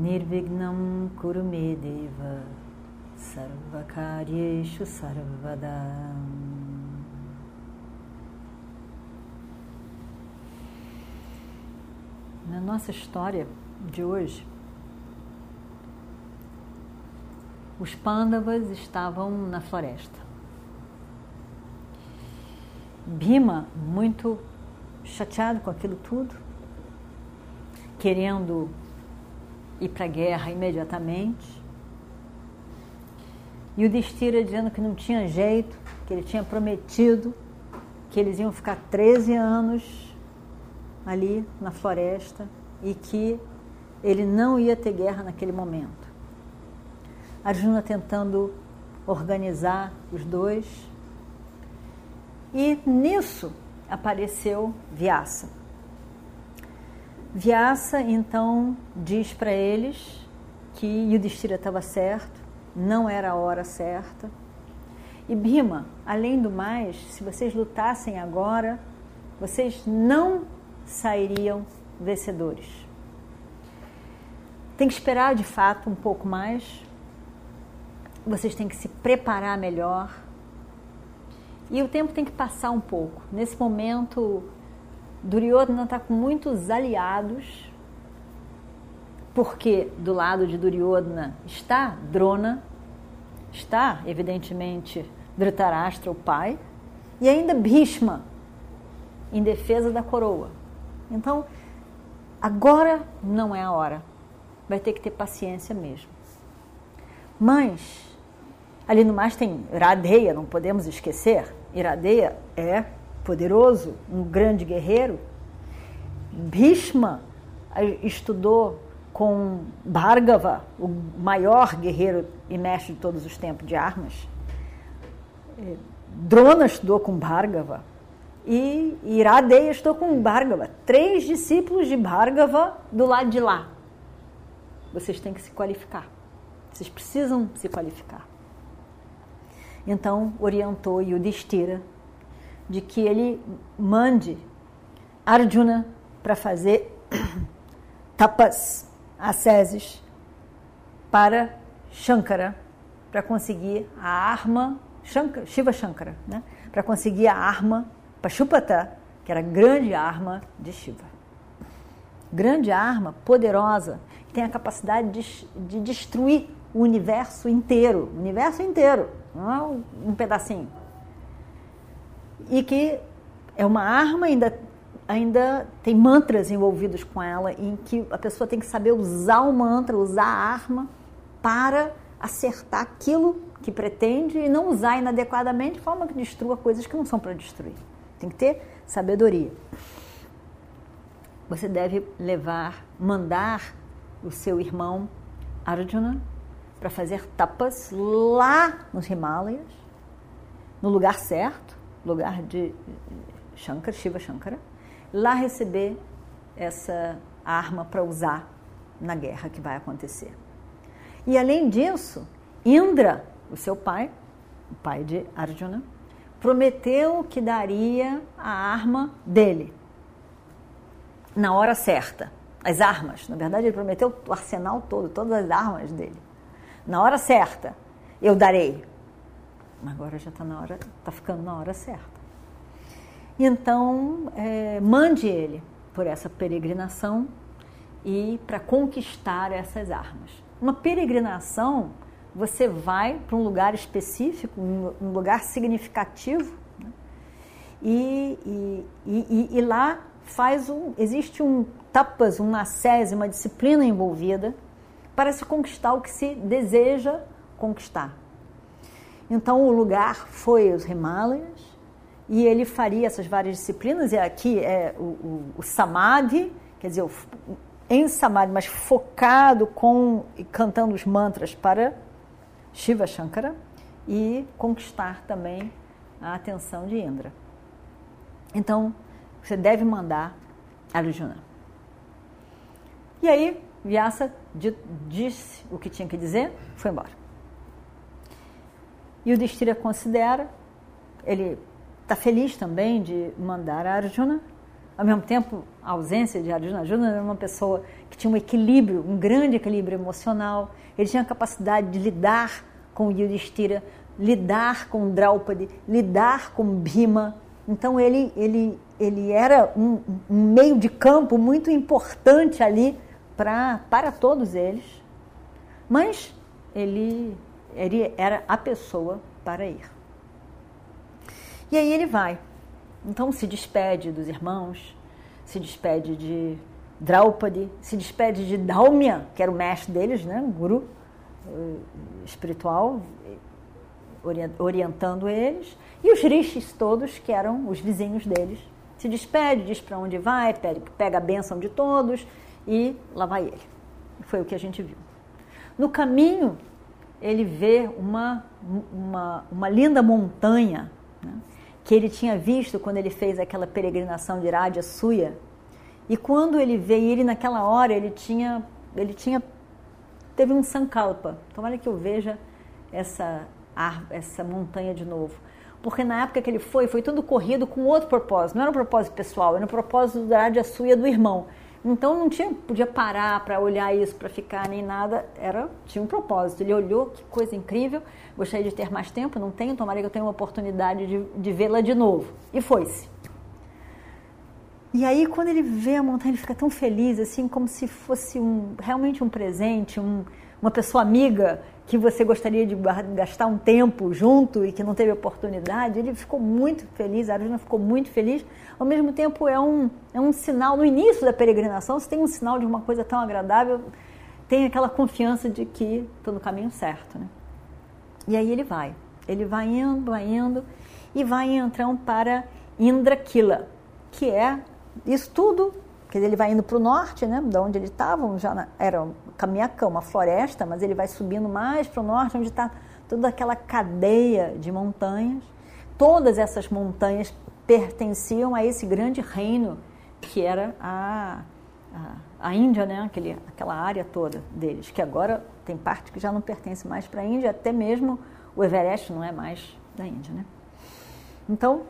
Nirvignam Kurumedeva Sarvakaryeshu Sarvadam Na nossa história de hoje, os pândavas estavam na floresta. Bhima, muito chateado com aquilo tudo, querendo ir para a guerra imediatamente. E o Destira dizendo que não tinha jeito, que ele tinha prometido que eles iam ficar 13 anos ali na floresta e que ele não ia ter guerra naquele momento. Arjuna tentando organizar os dois. E nisso apareceu Vyasa. Vyasa então diz para eles que Yudhishthira estava certo, não era a hora certa. E Bhima, além do mais, se vocês lutassem agora, vocês não sairiam vencedores. Tem que esperar de fato um pouco mais, vocês têm que se preparar melhor e o tempo tem que passar um pouco. Nesse momento, Duryodhana está com muitos aliados, porque do lado de Duryodhana está Drona, está, evidentemente, Dhritarashtra, o pai, e ainda Bhishma, em defesa da coroa. Então, agora não é a hora. Vai ter que ter paciência mesmo. Mas, ali no mais tem Iradeia, não podemos esquecer. Iradeia é poderoso, um grande guerreiro. Bhishma estudou com Bhargava, o maior guerreiro e mestre de todos os tempos de armas. É, Drona estudou com Bhargava e Iradeya estou com Bhargava. Três discípulos de Bhargava do lado de lá. Vocês têm que se qualificar. Vocês precisam se qualificar. Então, orientou Yudhishthira de que ele mande Arjuna para fazer tapas, asceses, para Shankara, para conseguir a arma, Shankara, Shiva Shankara, né? para conseguir a arma Pashupata, que era a grande arma de Shiva. Grande arma, poderosa, que tem a capacidade de, de destruir o universo inteiro, o universo inteiro, não é um pedacinho. E que é uma arma, ainda, ainda tem mantras envolvidos com ela, em que a pessoa tem que saber usar o mantra, usar a arma para acertar aquilo que pretende e não usar inadequadamente de forma que destrua coisas que não são para destruir. Tem que ter sabedoria. Você deve levar, mandar o seu irmão Arjuna para fazer tapas lá nos Himalayas, no lugar certo, lugar de Shankara, Shiva Shankara, lá receber essa arma para usar na guerra que vai acontecer. E além disso, Indra, o seu pai, o pai de Arjuna, prometeu que daria a arma dele na hora certa. As armas, na verdade, ele prometeu o arsenal todo, todas as armas dele. Na hora certa, eu darei. Agora já está na hora, está ficando na hora certa. Então, é, mande ele por essa peregrinação e para conquistar essas armas. Uma peregrinação você vai para um lugar específico, um lugar significativo, né? e, e, e, e, lá faz um, existe um tapas, uma sese, uma disciplina envolvida para se conquistar o que se deseja conquistar. Então o lugar foi os Himalayas e ele faria essas várias disciplinas, e aqui é o, o, o Samadhi, quer dizer, o, em Samadhi, mas focado com cantando os mantras para Shiva Shankara e conquistar também a atenção de Indra. Então, você deve mandar Arjuna. E aí, Vyasa disse o que tinha que dizer, foi embora. E o Destira considera, ele está feliz também de mandar a Arjuna. Ao mesmo tempo, a ausência de Arjuna, Arjuna era uma pessoa que tinha um equilíbrio, um grande equilíbrio emocional. Ele tinha a capacidade de lidar com o Yudhishthira, lidar com Draupadi, lidar com Bhima. Então ele, ele, ele era um, um meio de campo muito importante ali pra, para todos eles. Mas ele, ele era a pessoa para ir. E aí ele vai. Então se despede dos irmãos, se despede de Draupadi, se despede de Daumya, que era o mestre deles, né, o guru eh, espiritual, orientando eles, e os rishis todos, que eram os vizinhos deles. Se despede, diz para onde vai, pega a bênção de todos e lá vai ele. Foi o que a gente viu. No caminho, ele vê uma, uma, uma linda montanha né, que ele tinha visto quando ele fez aquela peregrinação de Radha Suya. E quando ele vê ele naquela hora, ele tinha, ele tinha teve um sankalpa. Tomara que eu veja essa, essa montanha de novo. Porque na época que ele foi, foi tudo corrido com outro propósito. Não era um propósito pessoal, era um propósito da Radha Suya do irmão. Então não tinha, podia parar para olhar isso, para ficar nem nada. Era tinha um propósito. Ele olhou, que coisa incrível. Gostaria de ter mais tempo, não tenho. Tomara que eu tenha uma oportunidade de, de vê-la de novo. E foi-se. E aí quando ele vê a montanha, ele fica tão feliz, assim como se fosse um, realmente um presente, um, uma pessoa amiga que você gostaria de gastar um tempo junto e que não teve oportunidade, ele ficou muito feliz, a Arjuna ficou muito feliz. Ao mesmo tempo, é um, é um sinal, no início da peregrinação, você tem um sinal de uma coisa tão agradável, tem aquela confiança de que estou no caminho certo. Né? E aí ele vai, ele vai indo, vai indo, e vai então para Indrakila, que é isso tudo Quer dizer, ele vai indo para o norte, né, de onde ele estava, já na, era Caminhaca, uma floresta, mas ele vai subindo mais para o norte, onde está toda aquela cadeia de montanhas. Todas essas montanhas pertenciam a esse grande reino que era a, a, a Índia, né, Aquele, aquela área toda deles, que agora tem parte que já não pertence mais para a Índia, até mesmo o Everest não é mais da Índia. Né? Então,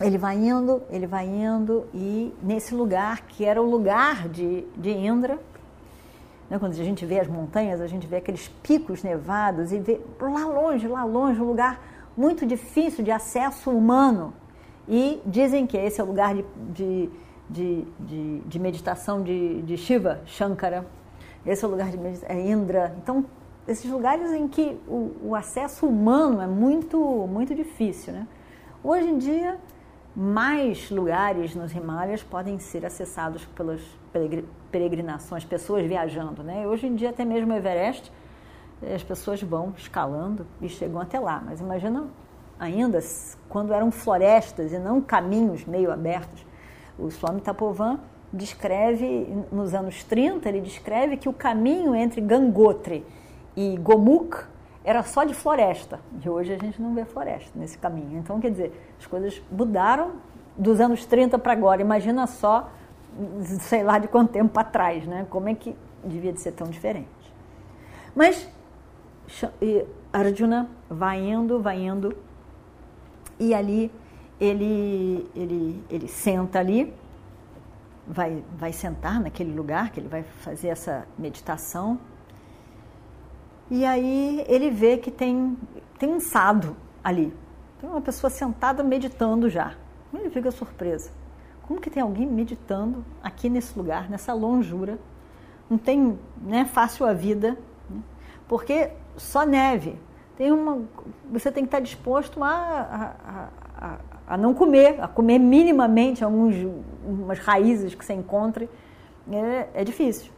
ele vai indo, ele vai indo, e nesse lugar, que era o lugar de, de Indra, né, quando a gente vê as montanhas, a gente vê aqueles picos nevados e vê lá longe, lá longe, um lugar muito difícil de acesso humano. E dizem que esse é o lugar de, de, de, de, de meditação de, de Shiva, Shankara. Esse é o lugar de meditação, é Indra. Então, esses lugares em que o, o acesso humano é muito, muito difícil. Né? Hoje em dia, mais lugares nos Himalaias podem ser acessados pelas peregrinações, pessoas viajando. Né? Hoje em dia, até mesmo o Everest, as pessoas vão escalando e chegam até lá. Mas imagina ainda quando eram florestas e não caminhos meio abertos. O Swami Tapovan descreve, nos anos 30, ele descreve que o caminho entre Gangotri e Gomukh era só de floresta. E hoje a gente não vê floresta nesse caminho. Então, quer dizer, as coisas mudaram dos anos 30 para agora. Imagina só, sei lá de quanto tempo atrás, né? Como é que devia de ser tão diferente. Mas Arjuna vai indo, vai indo, e ali ele, ele, ele senta ali, vai, vai sentar naquele lugar que ele vai fazer essa meditação e aí ele vê que tem, tem um sado ali. Tem uma pessoa sentada meditando já. Ele fica surpreso. Como que tem alguém meditando aqui nesse lugar, nessa longura? Não tem né, fácil a vida, né? porque só neve. Tem uma, você tem que estar disposto a, a, a, a não comer, a comer minimamente algumas raízes que você encontre. É, é difícil.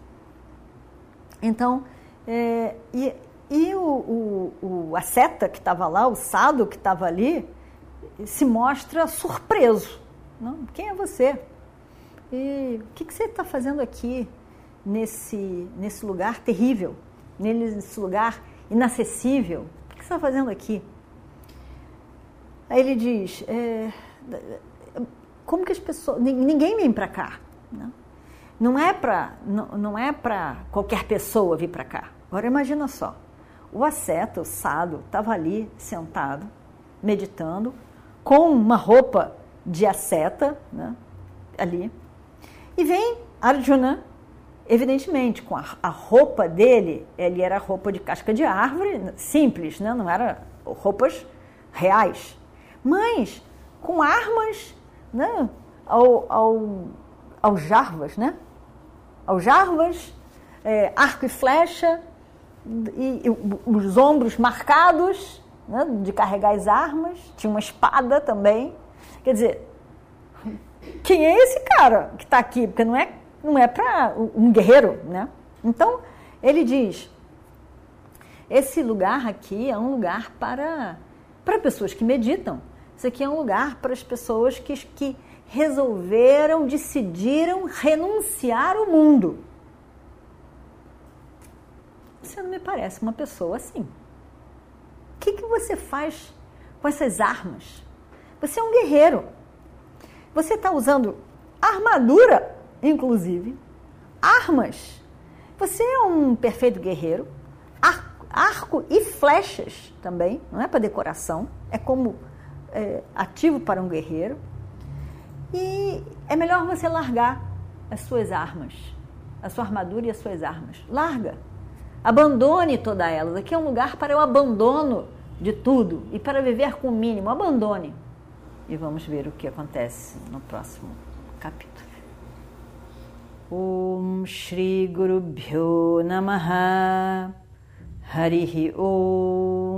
Então, é, e e o, o, o, a seta que estava lá, o sado que estava ali, se mostra surpreso. Não? Quem é você? E o que, que você está fazendo aqui? nesse, nesse lugar terrível, nesse lugar inacessível. O que você está fazendo aqui? Aí ele diz: é, como que as pessoas. Ninguém vem para cá. Né? Não é para não, não é para qualquer pessoa vir para cá. Agora imagina só. O asceta, o sado, estava ali sentado, meditando, com uma roupa de asceta, né, ali. E vem Arjuna, evidentemente, com a, a, roupa dele, ele era roupa de casca de árvore, simples, né, não era roupas reais, mas com armas né, ao, ao, ao Jarvas, né? Ao Jarvas, é, arco e flecha, e, e os ombros marcados né, de carregar as armas, tinha uma espada também. Quer dizer, quem é esse cara que está aqui? Porque não é, não é para um guerreiro, né? Então, ele diz, esse lugar aqui é um lugar para, para pessoas que meditam. Isso aqui é um lugar para as pessoas que, que resolveram, decidiram renunciar ao mundo. Você não me parece uma pessoa assim. O que, que você faz com essas armas? Você é um guerreiro. Você está usando armadura, inclusive, armas. Você é um perfeito guerreiro. Arco, arco e flechas também, não é para decoração, é como é, ativo para um guerreiro. E é melhor você largar as suas armas, a sua armadura e as suas armas. Larga. Abandone toda elas. Aqui é um lugar para o abandono de tudo e para viver com o mínimo. Abandone. E vamos ver o que acontece no próximo capítulo. Om Shri Guru Bhyo Namaha Harihi Om